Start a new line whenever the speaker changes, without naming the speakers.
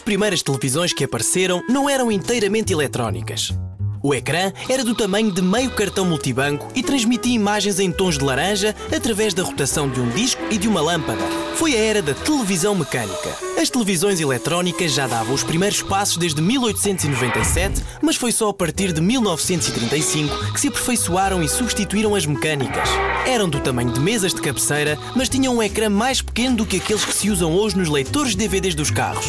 primeiras televisões que apareceram não eram inteiramente eletrónicas. O ecrã era do tamanho de meio cartão multibanco e transmitia imagens em tons de laranja através da rotação de um disco e de uma lâmpada. Foi a era da televisão mecânica. As televisões eletrónicas já davam os primeiros passos desde 1897, mas foi só a partir de 1935 que se aperfeiçoaram e substituíram as mecânicas. Eram do tamanho de mesas de cabeceira, mas tinham um ecrã mais pequeno do que aqueles que se usam hoje nos leitores DVDs dos carros.